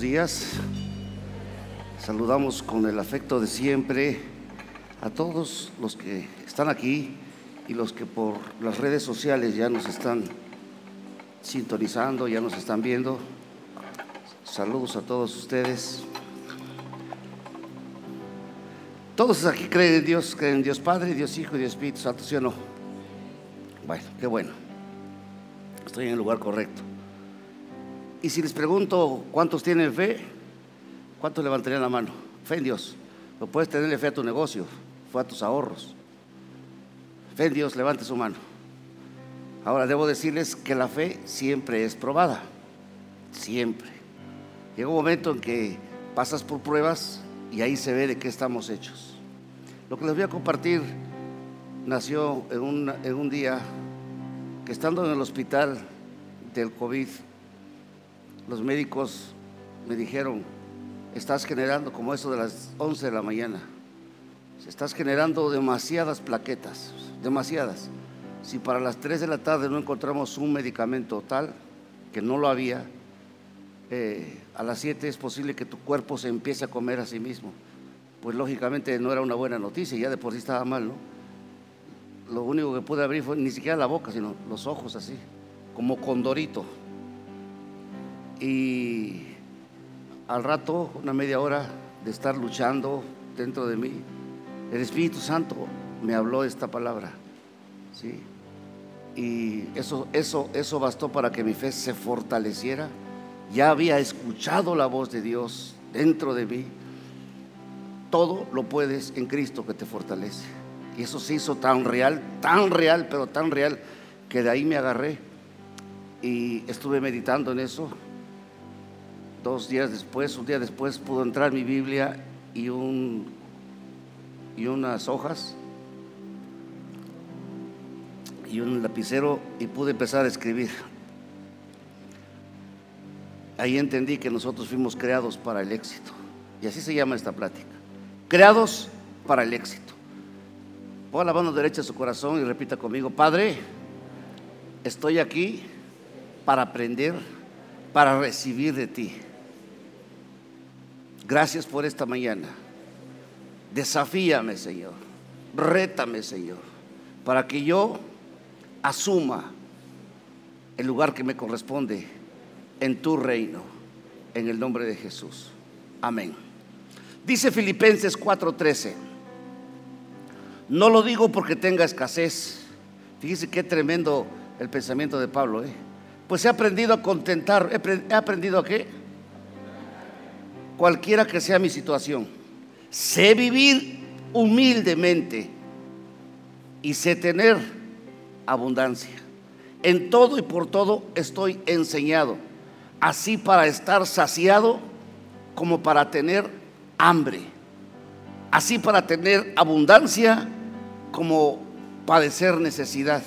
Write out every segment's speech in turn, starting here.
Días. Saludamos con el afecto de siempre a todos los que están aquí y los que por las redes sociales ya nos están sintonizando, ya nos están viendo. Saludos a todos ustedes. Todos aquí creen en Dios, creen en Dios Padre, Dios Hijo y Dios Espíritu Santo, ¿sí o no? Bueno, qué bueno. Estoy en el lugar correcto. Y si les pregunto cuántos tienen fe, ¿cuántos levantarían la mano? Fe en Dios. No puedes tenerle fe a tu negocio, fe a tus ahorros. Fe en Dios, levante su mano. Ahora debo decirles que la fe siempre es probada. Siempre. Llega un momento en que pasas por pruebas y ahí se ve de qué estamos hechos. Lo que les voy a compartir nació en un, en un día que estando en el hospital del COVID, los médicos me dijeron, estás generando como eso de las 11 de la mañana, estás generando demasiadas plaquetas, demasiadas. Si para las 3 de la tarde no encontramos un medicamento tal, que no lo había, eh, a las 7 es posible que tu cuerpo se empiece a comer a sí mismo. Pues lógicamente no era una buena noticia, ya de por sí estaba mal, ¿no? Lo único que pude abrir fue ni siquiera la boca, sino los ojos así, como condorito. Y al rato, una media hora de estar luchando dentro de mí, el Espíritu Santo me habló esta palabra. ¿sí? Y eso, eso, eso bastó para que mi fe se fortaleciera. Ya había escuchado la voz de Dios dentro de mí. Todo lo puedes en Cristo que te fortalece. Y eso se hizo tan real, tan real, pero tan real, que de ahí me agarré y estuve meditando en eso dos días después, un día después, pudo entrar mi Biblia y, un, y unas hojas y un lapicero y pude empezar a escribir. Ahí entendí que nosotros fuimos creados para el éxito. Y así se llama esta plática. Creados para el éxito. Ponga la mano derecha a su corazón y repita conmigo, Padre, estoy aquí para aprender, para recibir de ti. Gracias por esta mañana. Desafíame, Señor. Rétame, Señor, para que yo asuma el lugar que me corresponde en tu reino, en el nombre de Jesús. Amén. Dice Filipenses 4:13, no lo digo porque tenga escasez. Fíjese qué tremendo el pensamiento de Pablo. ¿eh? Pues he aprendido a contentar, he aprendido a qué? Cualquiera que sea mi situación. Sé vivir humildemente y sé tener abundancia. En todo y por todo estoy enseñado, así para estar saciado como para tener hambre, así para tener abundancia como padecer necesidad.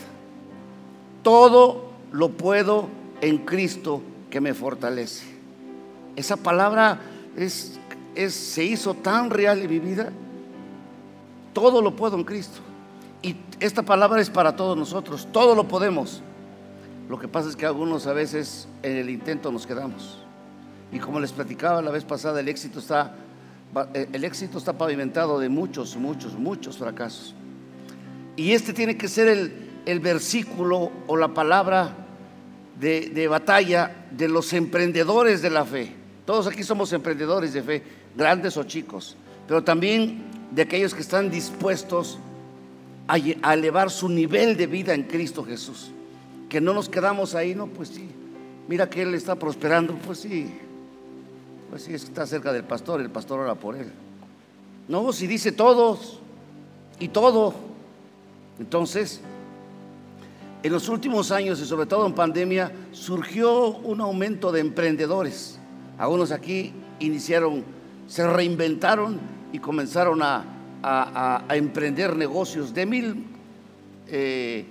Todo lo puedo en Cristo que me fortalece. Esa palabra es, se hizo tan real en mi vida. Todo lo puedo en Cristo. Y esta palabra es para todos nosotros. Todo lo podemos. Lo que pasa es que algunos a veces en el intento nos quedamos. Y como les platicaba la vez pasada, el éxito está, el éxito está pavimentado de muchos, muchos, muchos fracasos. Y este tiene que ser el, el versículo o la palabra de, de batalla de los emprendedores de la fe. Todos aquí somos emprendedores de fe, grandes o chicos, pero también de aquellos que están dispuestos a, elevar su nivel de vida en Cristo Jesús. Que no nos quedamos ahí, no, pues sí. Mira que Él está prosperando, pues sí. Pues sí, está cerca del pastor, el pastor ora por Él. No, si dice todos, y todo. Entonces, en los últimos años y sobre todo en pandemia surgió un aumento de emprendedores. Algunos aquí iniciaron, se reinventaron y comenzaron a, emprender negocios de mil eh,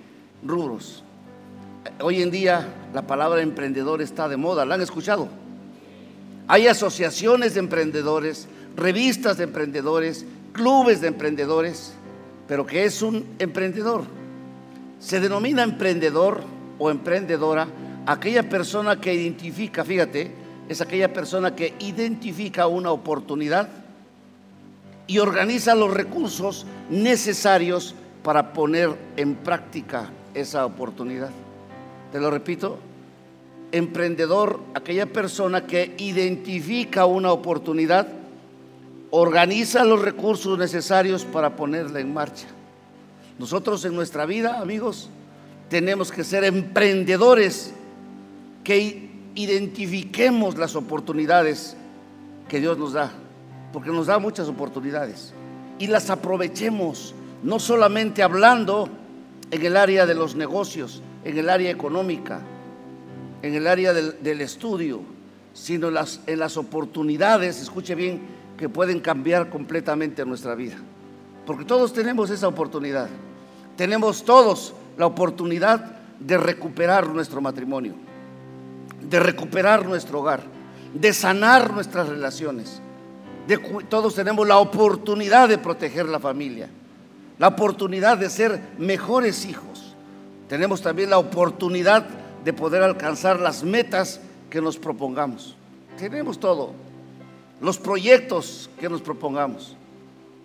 rubros. Hoy en día la palabra emprendedor está de moda, ¿la han escuchado? Hay asociaciones de emprendedores, revistas de emprendedores, clubes de emprendedores, pero ¿qué es un emprendedor? Se denomina emprendedor o emprendedora aquella persona que identifica, fíjate, es aquella persona que identifica una oportunidad y organiza los recursos necesarios para poner en práctica esa oportunidad. Te lo repito, emprendedor, aquella persona que identifica una oportunidad, organiza los recursos necesarios para ponerla en marcha. Nosotros en nuestra vida, amigos, tenemos que ser emprendedores que identifiquemos las oportunidades que Dios nos da, porque nos da muchas oportunidades y las aprovechemos, no solamente hablando en el área de los negocios, en el área económica, en el área del, estudio, sino en las oportunidades, escuche bien, que pueden cambiar completamente nuestra vida. Porque todos tenemos esa oportunidad. Tenemos todos la oportunidad de recuperar nuestro matrimonio de recuperar nuestro hogar, de sanar nuestras relaciones. todos tenemos la oportunidad de proteger la familia, la oportunidad de ser mejores hijos. Tenemos también la oportunidad de poder alcanzar las metas que nos propongamos. Tenemos todo, los proyectos que nos propongamos.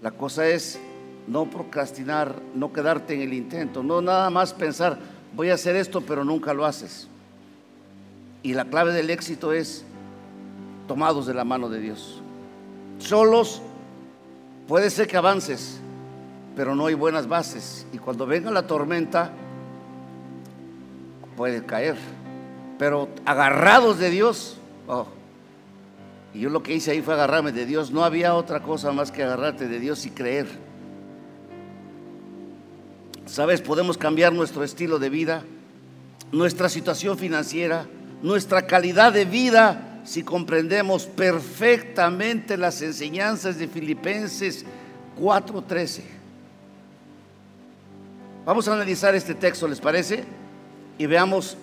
La cosa es no procrastinar, no quedarte en el intento, no nada más pensar, voy a hacer esto, pero nunca lo haces. Y la clave del éxito es tomados de la mano de Dios. Solos puede ser que avances, pero no hay buenas bases. Y cuando venga la tormenta, puede caer. Pero agarrados de Dios, oh. Y yo lo que hice ahí fue agarrarme de Dios. No había otra cosa más que agarrarte de Dios y creer. Sabes, podemos cambiar nuestro estilo de vida, nuestra situación financiera nuestra calidad de vida si comprendemos perfectamente las enseñanzas de Filipenses 4:13. Vamos a analizar este texto, ¿les parece? Y veamos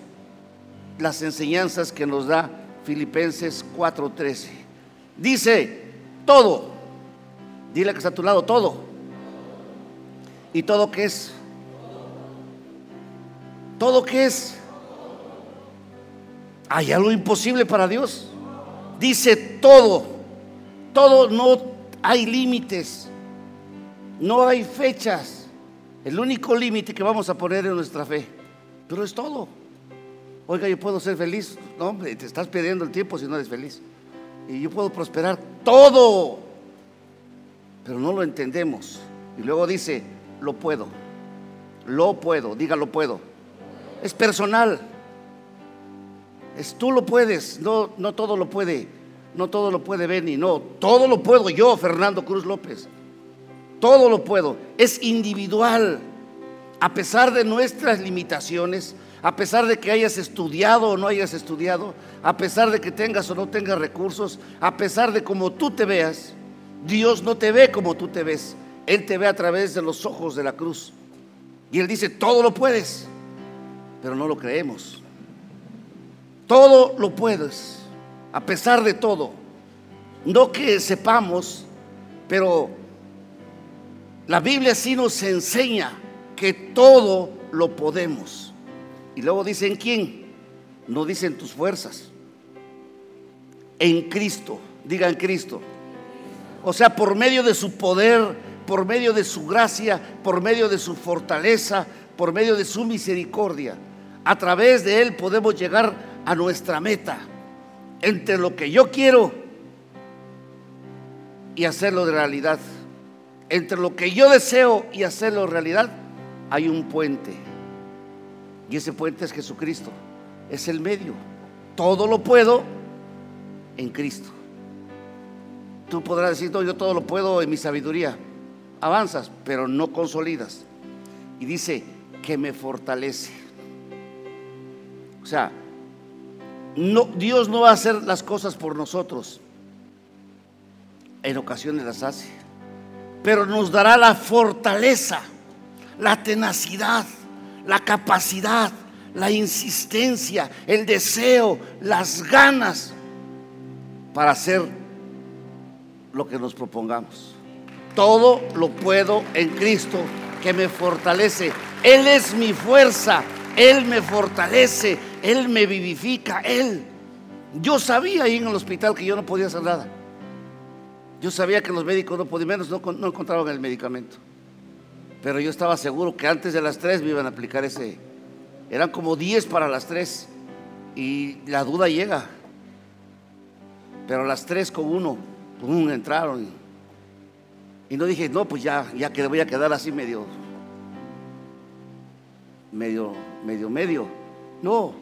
las enseñanzas que nos da Filipenses 4:13. Dice, todo, dile que está a tu lado, todo. ¿Y todo qué es? ¿Todo qué es? ¿Hay algo imposible para Dios? Dice todo, todo no hay límites, no hay fechas. El único límite que vamos a poner es nuestra fe, pero es todo. Oiga, yo puedo ser feliz. No, hombre, te estás perdiendo el tiempo si no eres feliz. Y yo puedo prosperar todo, pero no lo entendemos. Y luego dice, lo puedo, lo puedo, diga lo puedo. Es personal. Tú lo puedes, no, no todo lo puede, no todo lo puede Benny, no, todo lo puedo yo, Fernando Cruz López. Todo lo puedo, es individual. A pesar de nuestras limitaciones, a pesar de que hayas estudiado o no hayas estudiado, a pesar de que tengas o no tengas recursos, a pesar de cómo tú te veas, Dios no te ve como tú te ves. Él te ve a través de los ojos de la cruz. Y Él dice, todo lo puedes, pero no lo creemos. Todo lo puedes, a pesar de todo. No que sepamos, pero la Biblia sí nos enseña que todo lo podemos. Y luego dice en quién, no dice en tus fuerzas, en Cristo, diga en Cristo. O sea, por medio de su poder, por medio de su gracia, por medio de su fortaleza, por medio de su misericordia. A través de Él podemos llegar a nuestra meta. Entre lo que yo quiero y hacerlo de realidad. Entre lo que yo deseo y hacerlo realidad, hay un puente. Y ese puente es Jesucristo. Es el medio. Todo lo puedo en Cristo. Tú podrás decir, no, yo todo lo puedo en mi sabiduría. avanzas, pero no consolidas. Y dice que me fortalece. O sea, Dios no va a hacer las cosas por nosotros. En ocasiones las hace. Pero nos dará la fortaleza, la tenacidad, la capacidad, la insistencia, el deseo, las ganas para hacer lo que nos propongamos. Todo lo puedo en Cristo que me fortalece. Él es mi fuerza, Él me fortalece, Él me vivifica, Él. Yo sabía ahí en el hospital que yo no podía hacer nada. Yo sabía que los médicos no podían, menos no, no encontraban el medicamento. Pero yo estaba seguro que antes de las tres me iban a aplicar ese. Eran como 10 para las tres. Y la duda llega. Pero las tres con uno, entraron. Y no dije, no, pues ya, ya que voy a quedar así medio, medio, medio, medio. No,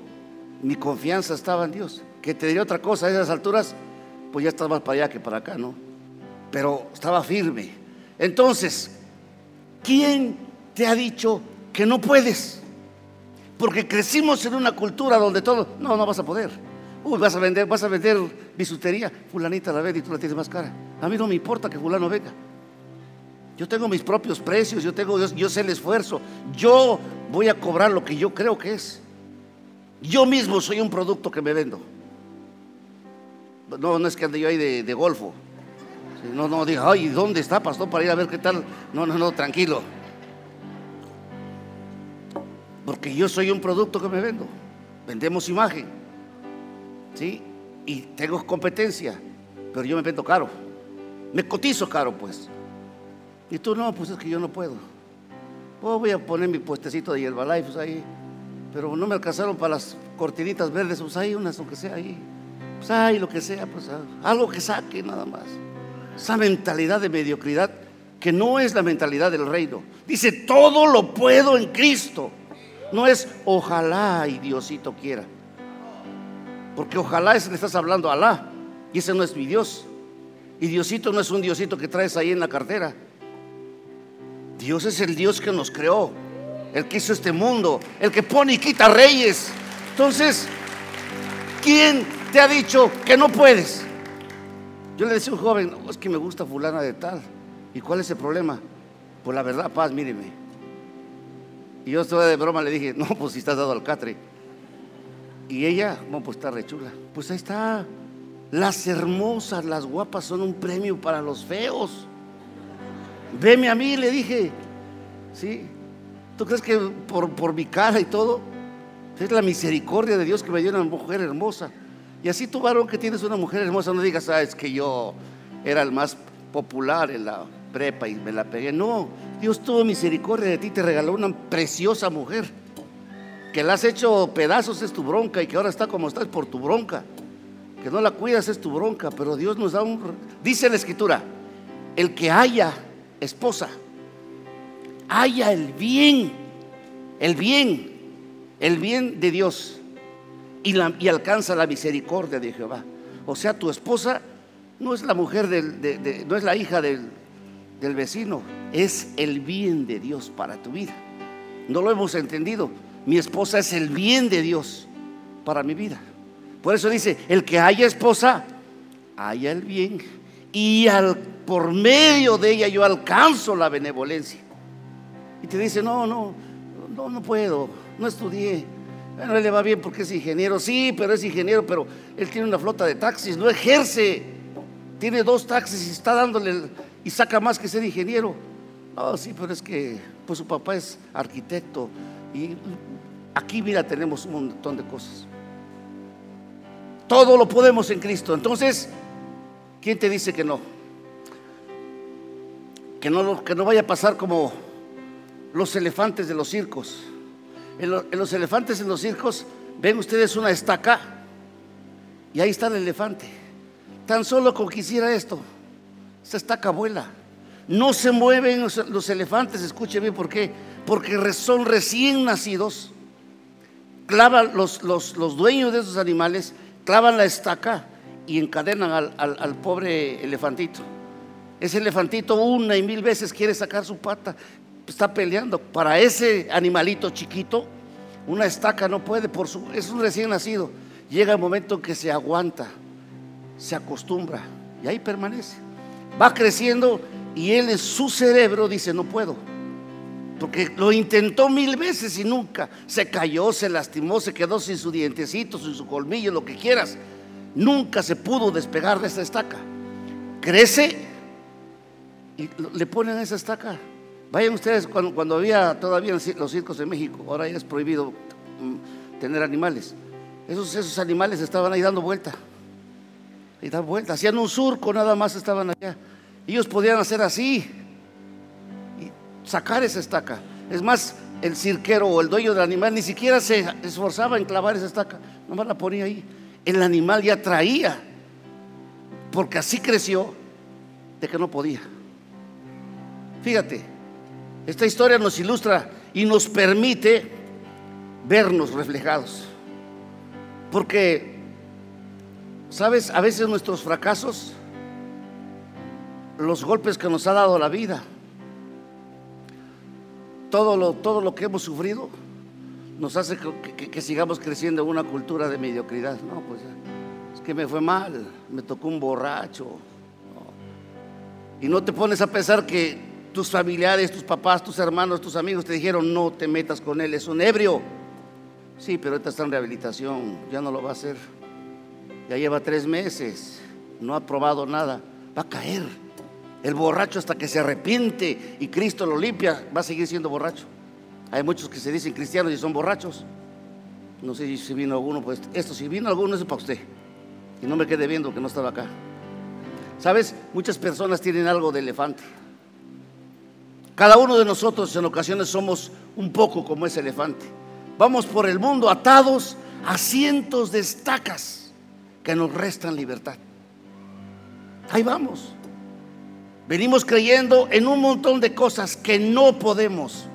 mi confianza estaba en Dios. Que te diría otra cosa a esas alturas, pues ya estás más para allá que para acá, ¿no? Pero estaba firme. Entonces, ¿quién te ha dicho que no puedes? Porque crecimos en una cultura donde todo, no, no vas a poder. Uy, vas a vender, vas a vender bisutería. Fulanita la vende y tú la tienes más cara. A mí no me importa que fulano venga. Yo tengo mis propios precios, yo, tengo, yo, sé el esfuerzo. Yo voy a cobrar lo que yo creo que es. Yo mismo soy un producto que me vendo. No, no es que ande yo ahí de, golfo. No, no, diga, ay, ¿dónde está, pastor, para ir a ver qué tal? No, no, no, tranquilo. Porque yo soy un producto que me vendo. Vendemos imagen. ¿Sí? Y tengo competencia. Pero yo me vendo caro. Me cotizo caro, pues. Y tú no, pues es que yo no puedo. Pues voy a poner mi puestecito de Herbalife pues ahí. Pero no me alcanzaron para las cortinitas verdes, pues ahí unas, que sea ahí. Pues ahí lo que sea, pues ah, algo que saque nada más. Esa mentalidad de mediocridad que no es la mentalidad del reino. Dice, todo lo puedo en Cristo. No es ojalá y Diosito quiera. Porque ojalá es le estás hablando a Alá. Y ese no es mi Dios. Y Diosito no es un Diosito que traes ahí en la cartera. Dios es el Dios que nos creó, el que hizo este mundo, el que pone y quita reyes. Entonces, ¿quién te ha dicho que no puedes? Yo le decía a un joven, es que me gusta fulana de tal. ¿Y cuál es el problema? Pues la verdad, paz, míreme. Y yo estaba de broma, le dije, no, pues si estás dado al catre. Y ella, bueno, pues está rechula. Pues ahí está. Las hermosas, las guapas son un premio para los feos. Veme a mí, le dije. ¿Sí? ¿Tú crees que por, mi cara y todo? Es la misericordia de Dios que me dio una mujer hermosa. Y así tú, varón, que tienes una mujer hermosa, no digas, ah, es que yo era el más popular en la prepa y me la pegué. No, Dios tuvo misericordia de ti, te regaló una preciosa mujer. Que la has hecho pedazos es tu bronca y que ahora está como está es por tu bronca. Que no la cuidas es tu bronca, pero Dios nos da un... Dice la escritura, el que haya esposa, haya el bien, el bien, el bien de Dios y, y alcanza la misericordia de Jehová. O sea, tu esposa no es la mujer del, no es la hija del, del vecino, es el bien de Dios para tu vida. No lo hemos entendido. Mi esposa es el bien de Dios para mi vida. Por eso dice, el que haya esposa, haya el bien. Y al por medio de ella yo alcanzo la benevolencia. Y te dice, no, no, no, no puedo, no estudié. Bueno, él le va bien porque es ingeniero, sí, pero es ingeniero, pero él tiene una flota de taxis, no ejerce. Tiene dos taxis y está dándole y saca más que ser ingeniero. No, sí, pero es que pues su papá es arquitecto y aquí mira tenemos un montón de cosas. Todo lo podemos en Cristo. Entonces, ¿quién te dice que no? que no, que no vaya a pasar como los elefantes de los circos. En, los elefantes en los circos ven ustedes una estaca y ahí está el elefante. Tan solo como quisiera esto, esta estaca vuela. No se mueven los, elefantes, escuchen bien por qué. Porque son recién nacidos. Clavan los, los, dueños de esos animales, clavan la estaca y encadenan al pobre elefantito Ese elefantito una y mil veces quiere sacar su pata, está peleando. Para ese animalito chiquito, una estaca no puede, por su, es un recién nacido. Llega el momento en que se aguanta, se acostumbra y ahí permanece. Va creciendo y él en su cerebro dice, no puedo. Porque lo intentó mil veces y nunca. Se cayó, se lastimó, se quedó sin su dientecito, sin su colmillo, lo que quieras. Nunca se pudo despegar de esa estaca. Crece y le ponen esa estaca. Vayan ustedes cuando, había todavía los circos de México, ahora ya es prohibido mm, tener animales. Esos, esos animales estaban ahí dando vuelta. Y dando vuelta. Hacían un surco, nada más estaban allá. Ellos podían hacer así y sacar esa estaca. Es más, el cirquero o el dueño del animal ni siquiera se esforzaba en clavar esa estaca, nomás la ponía ahí. El animal ya traía, porque así creció, de que no podía. Fíjate, esta historia nos ilustra y nos permite vernos reflejados. Porque, ¿sabes? A veces nuestros fracasos los golpes que nos ha dado la vida, todo lo, todo lo que hemos sufrido, nos hace que, sigamos creciendo en una cultura de mediocridad. No, pues es que me fue mal, me tocó un borracho. Y no te pones a pensar que tus familiares, tus papás, tus hermanos, tus amigos te dijeron, no te metas con él, es un ebrio. Sí, pero ahorita está en rehabilitación, ya no lo va a hacer. Ya lleva tres meses, no ha probado nada, va a caer. El borracho hasta que se arrepiente y Cristo lo limpia, va a seguir siendo borracho. Hay muchos que se dicen cristianos y son borrachos. No sé si vino alguno, pues esto, si vino alguno es para usted. Y no me quede viendo que no estaba acá. ¿Sabes? Muchas personas tienen algo de elefante. Cada uno de nosotros en ocasiones somos un poco como ese elefante. Vamos por el mundo atados a cientos de estacas que nos restan libertad. Ahí vamos. Venimos creyendo en un montón de cosas que no podemos.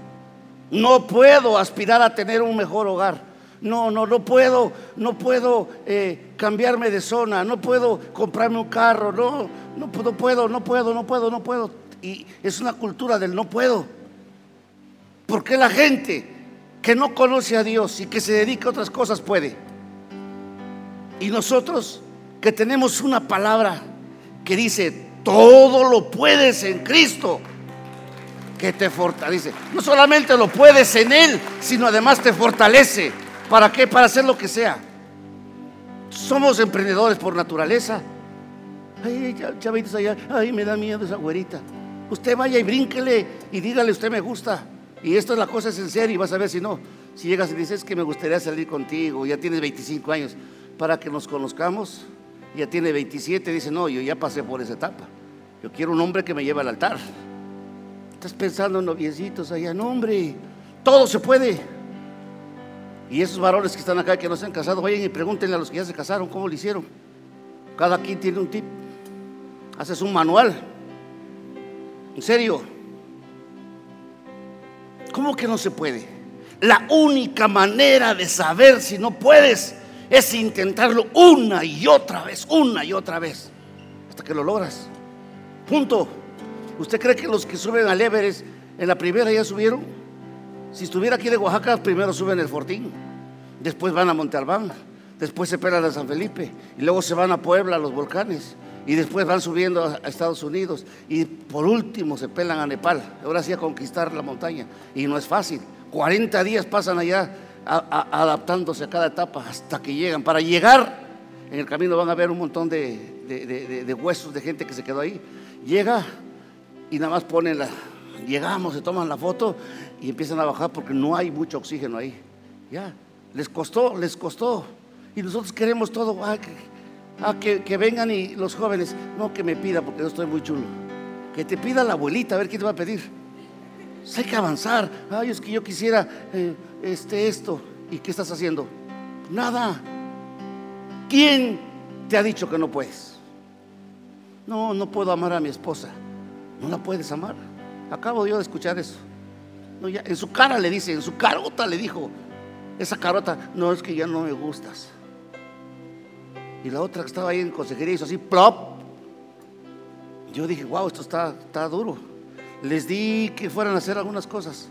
No puedo aspirar a tener un mejor hogar. No, no, no puedo, no puedo eh, cambiarme de zona, no puedo comprarme un carro, no, no puedo, no puedo, no puedo, no puedo. Y es una cultura del no puedo. Porque la gente que no conoce a Dios y que se dedica a otras cosas puede. Y nosotros que tenemos una palabra que dice, todo lo puedes en Cristo que te fortalece. No solamente lo puedes en Él, sino además te fortalece. ¿Para qué? Para hacer lo que sea. Somos emprendedores por naturaleza. Ay, chavitos allá, ay, me da miedo esa güerita. Usted vaya y brínquele y dígale, usted me gusta. Y esto es la cosa serio y vas a ver si no. Si llegas y dices que me gustaría salir contigo, ya tienes 25 años, para que nos conozcamos ya tiene 27, dice, no, yo ya pasé por esa etapa. Yo quiero un hombre que me lleve al altar. Estás pensando en noviecitos allá, no, hombre, todo se puede. Y esos varones que están acá que no se han casado, vayan y pregúntenle a los que ya se casaron cómo lo hicieron. Cada quien tiene un tip. Haces un manual. En serio. ¿Cómo que no se puede? La única manera de saber si no puedes es intentarlo una y otra vez, una y otra vez, hasta que lo logras. Punto. ¿Usted cree que los que suben al Everest en la primera ya subieron? Si estuviera aquí de Oaxaca, primero suben el Fortín, después van a Monte Albán, después se pelan a San Felipe y luego se van a Puebla, a los volcanes y después van subiendo a Estados Unidos y por último se pelan a Nepal. Ahora sí a conquistar la montaña y no es fácil. 40 días pasan allá adaptándose a cada etapa hasta que llegan. Para llegar, en el camino van a ver un montón de, huesos de gente que se quedó ahí. Llega y nada más ponen la, llegamos, se toman la foto y empiezan a bajar porque no hay mucho oxígeno ahí. Ya, les costó, les costó. Y nosotros queremos todo, ah, que, vengan y los jóvenes, no que me pida porque yo estoy muy chulo. Que te pida la abuelita, a ver qué te va a pedir. Pues hay que avanzar. Ay, es que yo quisiera eh, este, esto. ¿Y qué estás haciendo? Nada. ¿Quién te ha dicho que no puedes? No, no puedo amar a mi esposa. No la puedes amar. Acabo yo de escuchar eso. En su cara le dice, en su carota le dijo, esa carota, no es que ya no me gustas. Y la otra que estaba ahí en consejería hizo así, plop. Yo dije, wow, esto está, está duro. Les di que fueran a hacer algunas cosas.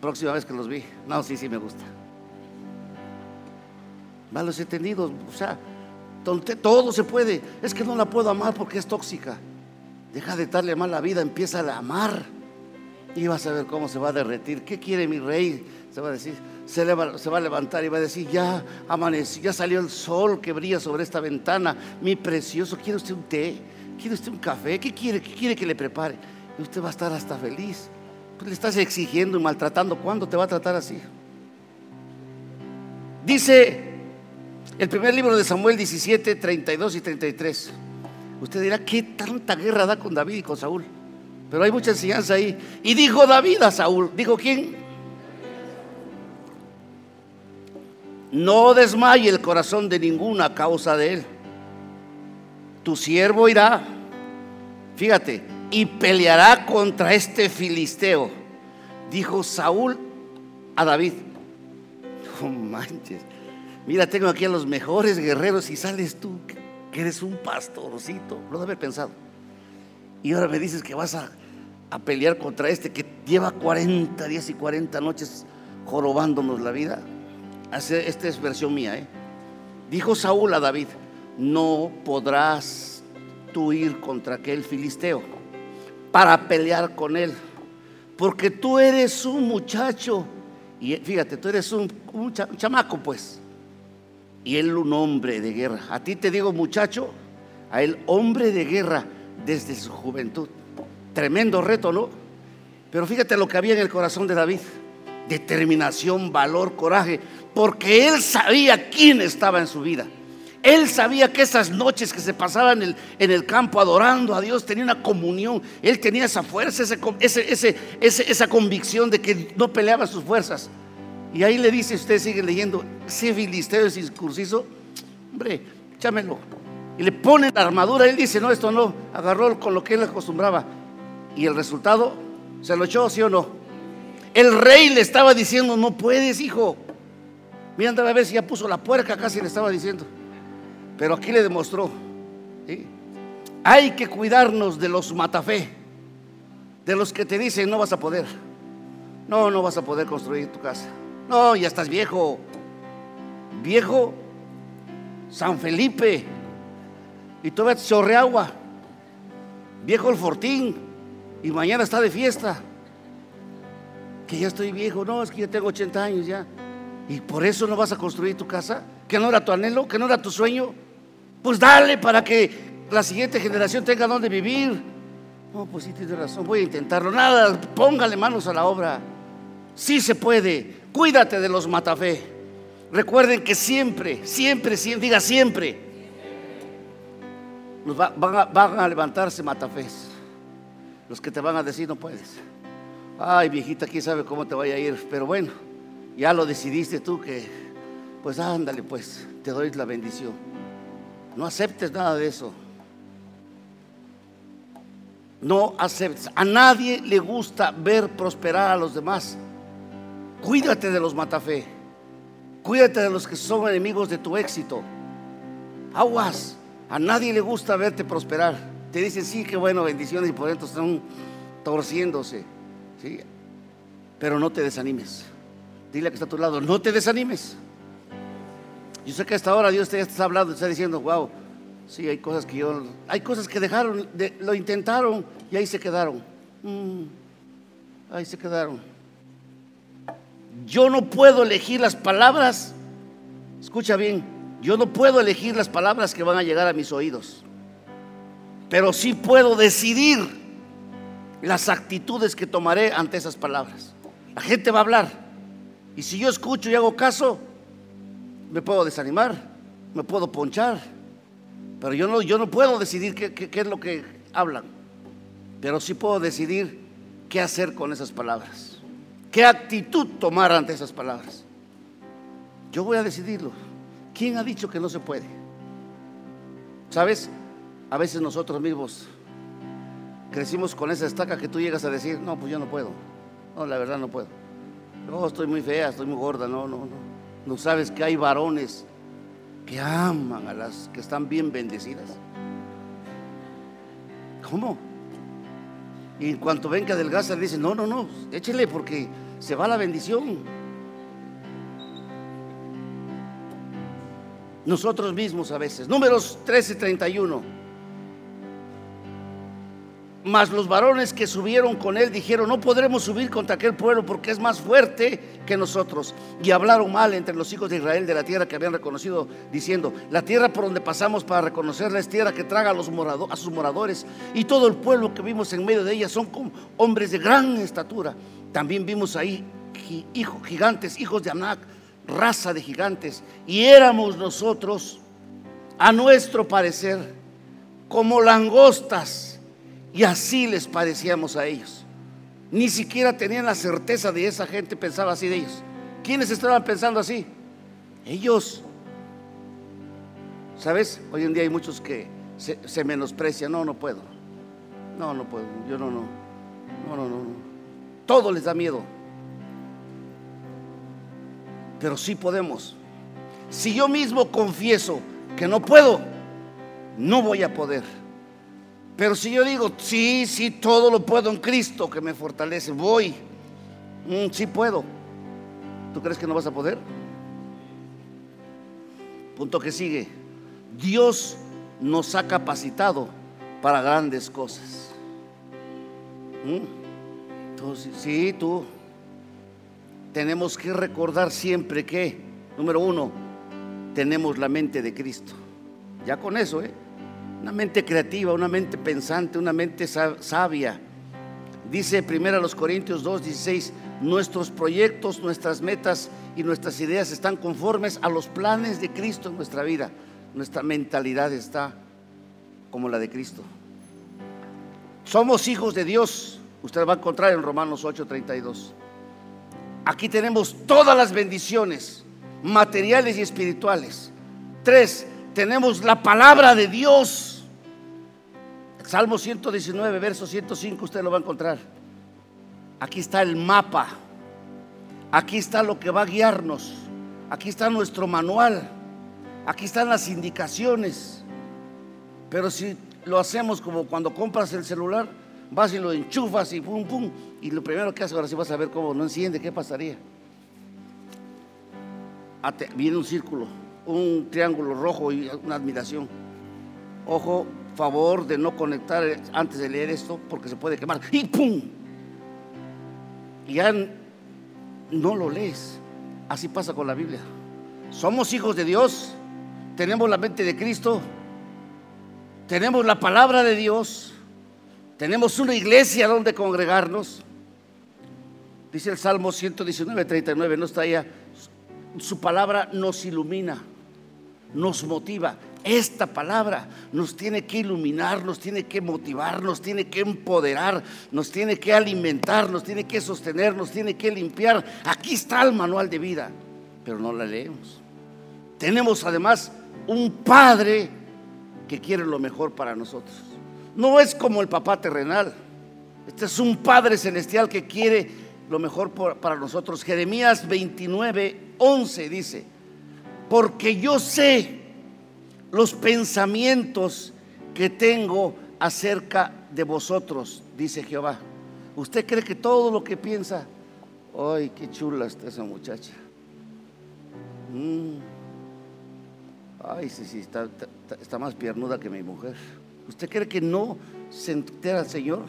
Próxima vez que los vi. No, sí, sí me gusta. Malos entendidos, o sea, todo se puede. Es que no la puedo amar porque es tóxica. Deja de darle mal la vida, empieza a amar. Y vas a ver cómo se va a derretir. ¿Qué quiere mi rey? Se va a decir, se, va a levantar y va a decir, ya amaneció, ya salió el sol que brilla sobre esta ventana. Mi precioso, ¿quiere usted un té? ¿Quiere usted un café? ¿Qué quiere, qué quiere que le prepare? Y usted va a estar hasta feliz. Pues le estás exigiendo y maltratando. ¿Cuándo te va a tratar así? Dice el primer libro de Samuel 17, 32 y 33. Usted dirá, ¿qué tanta guerra da con David y con Saúl? Pero hay mucha enseñanza ahí. Y dijo David a Saúl, ¿dijo quién? No desmaye el corazón de ninguna causa de él. Tu siervo irá, fíjate, y peleará contra este filisteo. Dijo Saúl a David. No manches. Mira, tengo aquí a los mejores guerreros y sales tú, que eres un pastorcito. Lo de haber pensado. Y ahora me dices que vas a, a pelear contra este que lleva 40 días y 40 noches jorobándonos la vida. Esta es versión mía. ¿eh? Dijo Saúl a David, no podrás tú ir contra aquel filisteo para pelear con él, porque tú eres un muchacho, y fíjate, tú eres un, un chamaco pues, y él un hombre de guerra. A ti te digo muchacho, a él hombre de guerra desde su juventud. Tremendo reto, ¿no? Pero fíjate lo que había en el corazón de David. Determinación, valor, coraje, porque él sabía quién estaba en su vida. Él sabía que esas noches que se pasaban en el, campo adorando a Dios tenía una comunión. Él tenía esa fuerza, esa convicción de que no peleaba sus fuerzas. Y ahí le dice, usted sigue leyendo, ese filisteo es incursizo, hombre, chámelo. Y le pone la armadura, él dice, no, esto no, agarró con lo que él acostumbraba. Y el resultado, ¿se lo echó, sí o no? El rey le estaba diciendo, no puedes, hijo. Mira, a ver si ya puso la puerca, casi le estaba diciendo. Pero aquí le demostró. Hay que cuidarnos de los matafé, de los que te dicen no vas a poder. No, no vas a poder construir tu casa. No, ya estás viejo. Viejo San Felipe. Y todavía chorre agua. Viejo el Fortín. Y mañana está de fiesta. Que ya estoy viejo. No, es que ya tengo 80 años ya. Y por eso no vas a construir tu casa. Que no era tu anhelo, que no era tu sueño. Pues dale para que la siguiente generación tenga donde vivir. No, pues sí tienes razón, voy a intentarlo. Nada, póngale manos a la obra. Sí se puede. Cuídate de los matafé. Recuerden que siempre, siempre, siempre, diga siempre, van, a, van a levantarse matafés. Los que te van a decir no puedes. Ay, viejita, quién sabe cómo te vaya a ir. Pero bueno, ya lo decidiste tú que, pues ándale, pues, te doy la bendición. No aceptes nada de eso. No aceptes. A nadie le gusta ver prosperar a los demás. Cuídate de los matafé. Cuídate de los que son enemigos de tu éxito. Aguas. A nadie le gusta verte prosperar. Te dicen, sí, qué bueno, bendiciones y por dentro están torciéndose. ¿sí? Pero no te desanimes. Dile que está a tu lado, no te desanimes. Yo sé que hasta ahora Dios te está hablando, te está diciendo, wow, sí, hay cosas que yo, hay cosas que dejaron, lo intentaron y ahí se quedaron. Mm, ahí se quedaron. Yo no puedo elegir las palabras, escucha bien, yo no puedo elegir las palabras que van a llegar a mis oídos, pero sí puedo decidir las actitudes que tomaré ante esas palabras. La gente va a hablar y si yo escucho y hago caso, me puedo desanimar, me puedo ponchar, pero yo no, yo no puedo decidir qué, qué es lo que hablan, pero sí puedo decidir qué hacer con esas palabras, qué actitud tomar ante esas palabras. Yo voy a decidirlo. ¿Quién ha dicho que no se puede? ¿Sabes? A veces nosotros mismos crecimos con esa estaca que tú llegas a decir, no, pues yo no puedo. No, la verdad no puedo. No, estoy muy fea, estoy muy gorda, no, no, no. ¿No sabes que hay varones que aman a las que están bien bendecidas? ¿Cómo? Y en cuanto ven que adelgaza, dicen, no, no, no, échele porque se va la bendición. Nosotros mismos a veces. Números 13, 31. Mas los varones que subieron con él dijeron, no podremos subir contra aquel pueblo porque es más fuerte que nosotros. Y hablaron mal entre los hijos de Israel de la tierra que habían reconocido, diciendo, la tierra por donde pasamos para reconocerla es tierra que traga a, los a sus moradores. Y todo el pueblo que vimos en medio de ella son como hombres de gran estatura. También vimos ahí hijos gigantes, hijos de Anac, raza de gigantes. Y éramos nosotros, a nuestro parecer, como langostas y así les parecíamos a ellos. Ni siquiera tenían la certeza de esa gente, pensaba así de ellos. ¿Quiénes estaban pensando así? Ellos. ¿Sabes? Hoy en día hay muchos que se, menosprecian. No, no puedo. No, no puedo. Yo no, no. No, no, no. Todo les da miedo. Pero sí podemos. Si yo mismo confieso que no puedo, no voy a poder. Pero si yo digo, sí, sí, todo lo puedo en Cristo que me fortalece, voy, mm, sí puedo, ¿tú crees que no vas a poder? Punto que sigue, Dios nos ha capacitado para grandes cosas. Entonces, mm. sí, tú. Tenemos que recordar siempre que, número uno, tenemos la mente de Cristo. Ya con eso, ¿eh? Una mente creativa, una mente pensante, una mente sabia. Dice primero a los Corintios 2, 16, nuestros proyectos, nuestras metas y nuestras ideas están conformes a los planes de Cristo en nuestra vida. Nuestra mentalidad está como la de Cristo. Somos hijos de Dios. Usted va a encontrar en Romanos 8, 32. Aquí tenemos todas las bendiciones materiales y espirituales. Tres, tenemos la palabra de Dios Salmo 119, verso 105, usted lo va a encontrar. Aquí está el mapa. Aquí está lo que va a guiarnos. Aquí está nuestro manual. Aquí están las indicaciones. Pero si lo hacemos como cuando compras el celular, vas y lo enchufas y pum, pum. Y lo primero que haces, ahora sí vas a ver cómo no enciende, ¿qué pasaría? Ah, viene un círculo, un triángulo rojo y una admiración. Ojo, favor de no conectar antes de leer esto porque se puede quemar. Y ¡pum! Y ya no lo lees. Así pasa con la Biblia. Somos hijos de Dios, tenemos la mente de Cristo, tenemos la palabra de Dios, tenemos una iglesia donde congregarnos. Dice el Salmo 119, 39, no está allá. Su palabra nos ilumina, nos motiva. Esta palabra nos tiene que iluminar, nos tiene que motivar, nos tiene que empoderar, nos tiene que alimentar, nos tiene que sostener, nos tiene que limpiar. Aquí está el manual de vida, pero no la leemos. Tenemos además un Padre que quiere lo mejor para nosotros. No es como el papá terrenal. Este es un Padre celestial que quiere lo mejor para nosotros. Jeremías 29, 11 dice, porque yo sé los pensamientos que tengo acerca de vosotros, dice Jehová. ¿Usted cree que todo lo que piensa, ay, qué chula está esa muchacha? Mm. Ay, sí, sí, está, está, más piernuda que mi mujer. ¿Usted cree que no se entera el Señor?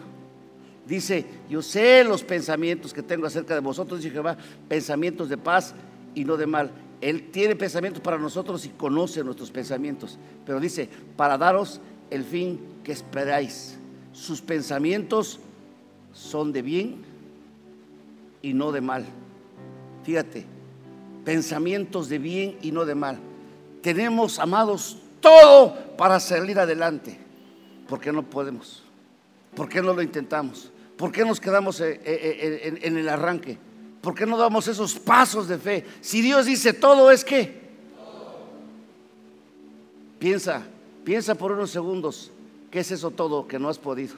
Dice, yo sé los pensamientos que tengo acerca de vosotros, dice Jehová, pensamientos de paz y no de mal. Él tiene pensamientos para nosotros y conoce nuestros pensamientos. Pero dice, para daros el fin que esperáis. Sus pensamientos son de bien y no de mal. Fíjate, pensamientos de bien y no de mal. Tenemos, amados, todo para salir adelante. ¿Por qué no podemos? ¿Por qué no lo intentamos? ¿Por qué nos quedamos eh, eh, eh, en el arranque? ¿Por qué no damos esos pasos de fe? Si Dios dice todo es que. Piensa, piensa por unos segundos, ¿qué es eso todo que no has podido?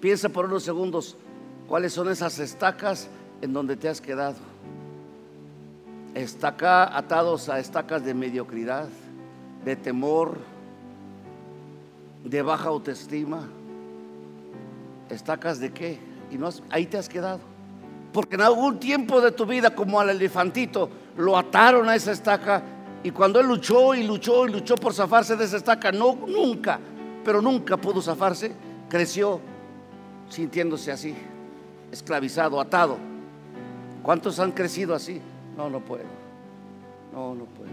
Piensa por unos segundos, ¿cuáles son esas estacas en donde te has quedado? Estaca atados a estacas de mediocridad, de temor, de baja autoestima, ¿Estacas de qué? Y no ahí te has quedado. Porque en algún tiempo de tu vida, como al elefantito, lo ataron a esa estaca y cuando él luchó y luchó y luchó por zafarse de esa estaca, no, nunca, pero nunca pudo zafarse, creció sintiéndose así, esclavizado, atado. ¿Cuántos han crecido así? No, no puedo. No, no puedo.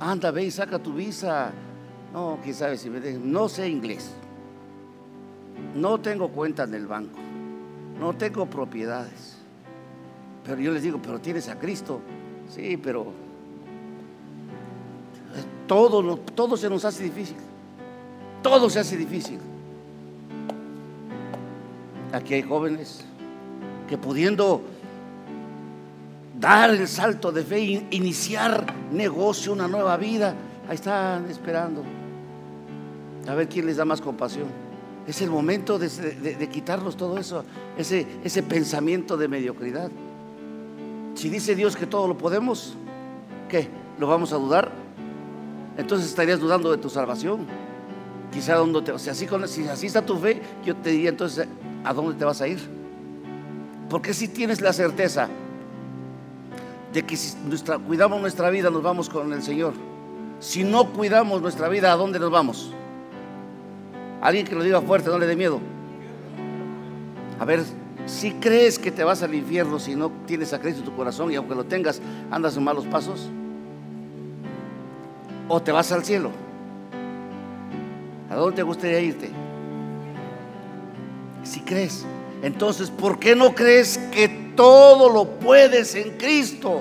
Anda, ve y saca tu visa. No, quién sabe si me dejan. No sé inglés. No tengo cuenta en el banco. No tengo propiedades. Pero yo les digo, pero tienes a Cristo. Sí, pero todo, todo se nos hace difícil. Todo se hace difícil. Aquí hay jóvenes que pudiendo dar el salto de fe, iniciar negocio, una nueva vida, ahí están esperando. A ver quién les da más compasión. Es el momento de, quitarlos todo eso, ese, pensamiento de mediocridad. Si dice Dios que todo lo podemos, ¿qué? ¿Lo vamos a dudar? Entonces estarías dudando de tu salvación. Quizá donde te, si así, si así está tu fe, yo te diría entonces, ¿a dónde te vas a ir? Porque si tienes la certeza de que si cuidamos nuestra vida nos vamos con el Señor. Si no cuidamos nuestra vida, ¿a dónde nos vamos? Alguien que lo diga fuerte, no le dé miedo. A ver, si crees que te vas al infierno si no tienes a Cristo en tu corazón y aunque lo tengas, andas en malos pasos, o te vas al cielo. ¿A dónde te gustaría irte? Si crees, entonces, ¿por qué no crees que todo lo puedes en Cristo?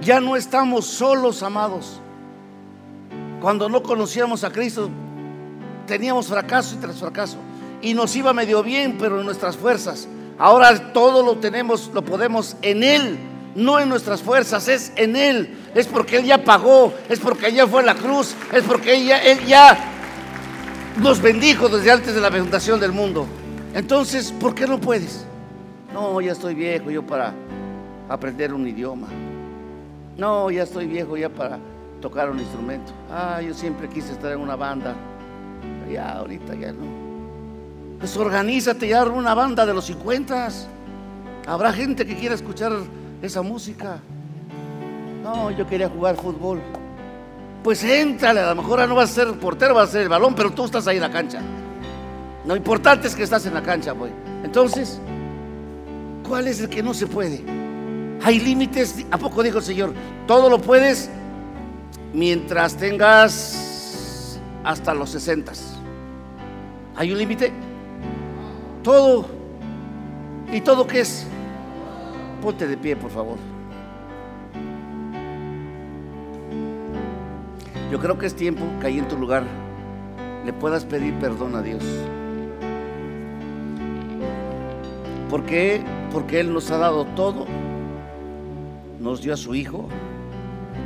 Ya no estamos solos, amados. Cuando no conocíamos a Cristo, teníamos fracaso y tras fracaso. Y nos iba medio bien, pero en nuestras fuerzas. Ahora todo lo tenemos, lo podemos en Él, no en nuestras fuerzas, es en Él. Es porque Él ya pagó, es porque ella fue la cruz, es porque ella, Él ya nos bendijo desde antes de la fundación del mundo. Entonces, ¿por qué no puedes? No, ya estoy viejo yo para aprender un idioma. No, ya estoy viejo ya para tocar un instrumento. Ah, yo siempre quise estar en una banda. Ya, ahorita ya no. Pues organízate ya una banda de los 50. Habrá gente que quiera escuchar esa música. No, yo quería jugar fútbol. Pues éntrale, a lo mejor no vas a ser portero, vas a ser el balón, pero tú estás ahí en la cancha. Lo importante es que estás en la cancha, pues. Entonces, ¿cuál es el que no se puede? Hay límites. ¿A poco dijo el Señor? Todo lo puedes mientras tengas hasta los 60. ¿Hay un límite? Todo. ¿Y todo qué es? Ponte de pie, por favor. Yo creo que es tiempo que ahí en tu lugar le puedas pedir perdón a Dios. ¿Por qué? Porque Él nos ha dado todo. Nos dio a su Hijo.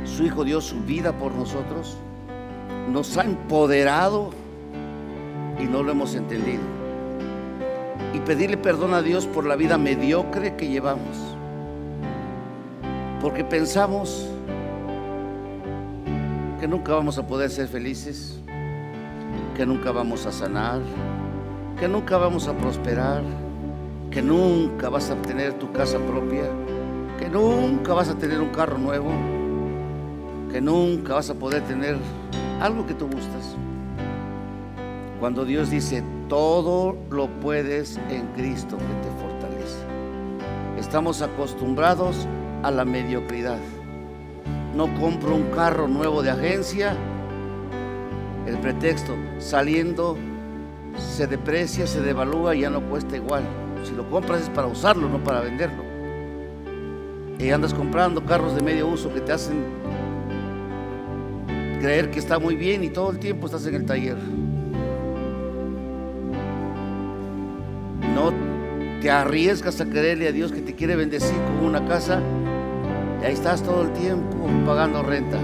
Su Hijo dio su vida por nosotros. Nos ha empoderado y no lo hemos entendido. Y pedirle perdón a Dios por la vida mediocre que llevamos. Porque pensamos que nunca vamos a poder ser felices, que nunca vamos a sanar, que nunca vamos a prosperar, que nunca vas a tener tu casa propia, que nunca vas a tener un carro nuevo, que nunca vas a poder tener algo que tú gustas. Cuando Dios dice, todo lo puedes en Cristo que te fortalece. Estamos acostumbrados a la mediocridad. No compro un carro nuevo de agencia. El pretexto, saliendo, se deprecia, se devalúa y ya no cuesta igual. Si lo compras es para usarlo, no para venderlo. Y andas comprando carros de medio uso que te hacen creer que está muy bien y todo el tiempo estás en el taller. Te arriesgas a creerle a Dios que te quiere bendecir con una casa y ahí estás todo el tiempo pagando renta.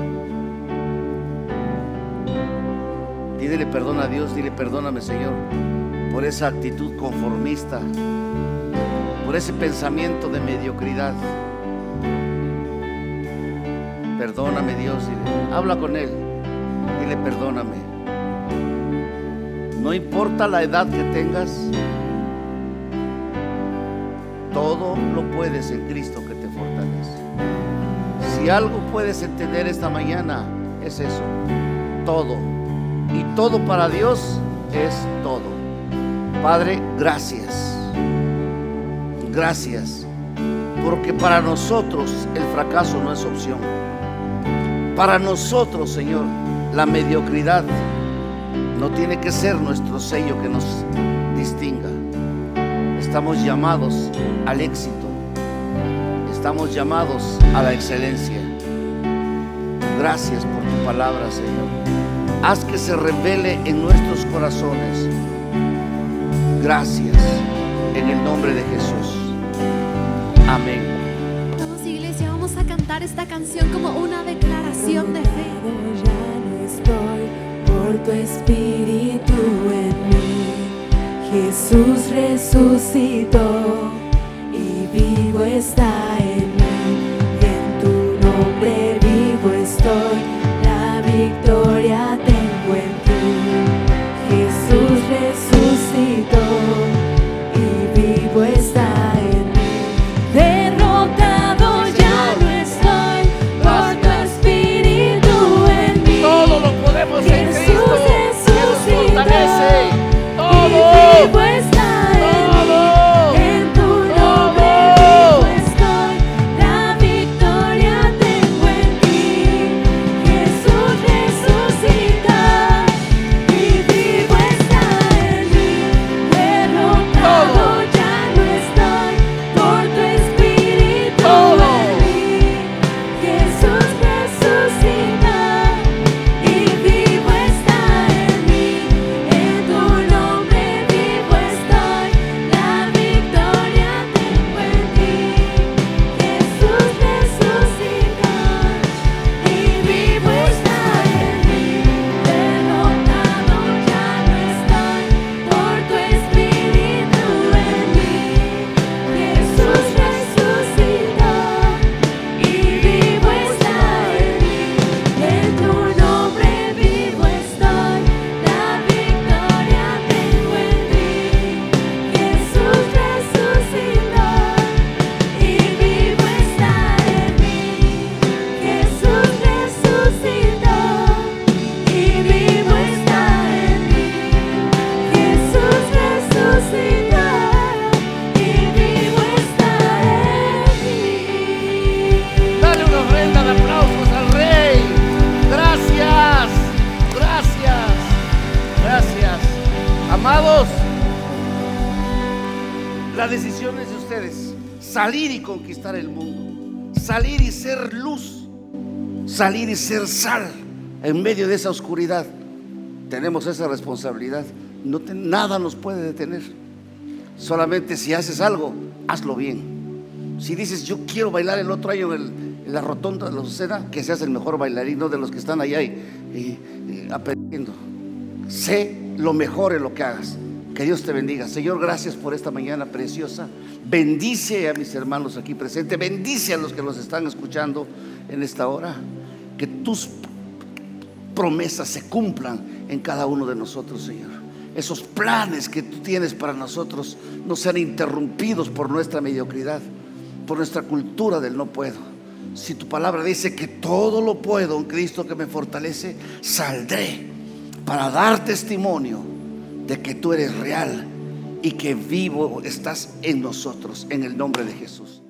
Dile perdón a Dios, dile perdóname Señor por esa actitud conformista, por ese pensamiento de mediocridad. Perdóname Dios, habla con Él, dile perdóname. No importa la edad que tengas, todo lo puedes en Cristo que te fortalece. Si algo puedes entender esta mañana, es eso. Todo. Y todo para Dios es todo. Padre, gracias. Gracias. Porque para nosotros el fracaso no es opción. Para nosotros, Señor, la mediocridad no tiene que ser nuestro sello que nos distinga. Estamos llamados al éxito. Estamos llamados a la excelencia. Gracias por tu palabra, Señor. Haz que se revele en nuestros corazones. Gracias en el nombre de Jesús. Amén. Vamos iglesia, vamos a cantar esta canción como una declaración de fe. Ya no estoy por tu espíritu en mí. Jesús resucitó y vivo está en mí. En tu nombre vivo estoy, Salir y conquistar el mundo. Salir y ser luz. Salir y ser sal en medio de esa oscuridad. Tenemos esa responsabilidad. Nada nos puede detener. Solamente si haces algo, hazlo bien. Si dices, yo quiero bailar el otro año en, la rotonda de la Azucena, que seas el mejor bailarín, de los que están allá y- y aprendiendo. Sé lo mejor en lo que hagas. Que Dios te bendiga. Señor, gracias por esta mañana preciosa. Bendice a mis hermanos aquí presentes. Bendice a los que los están escuchando en esta hora. Que tus promesas se cumplan en cada uno de nosotros, Señor. Esos planes que tú tienes para nosotros no sean interrumpidos por nuestra mediocridad, por nuestra cultura del no puedo. Si tu palabra dice que todo lo puedo en Cristo que me fortalece, saldré para dar testimonio de que tú eres real y que vivo estás en nosotros, en el nombre de Jesús.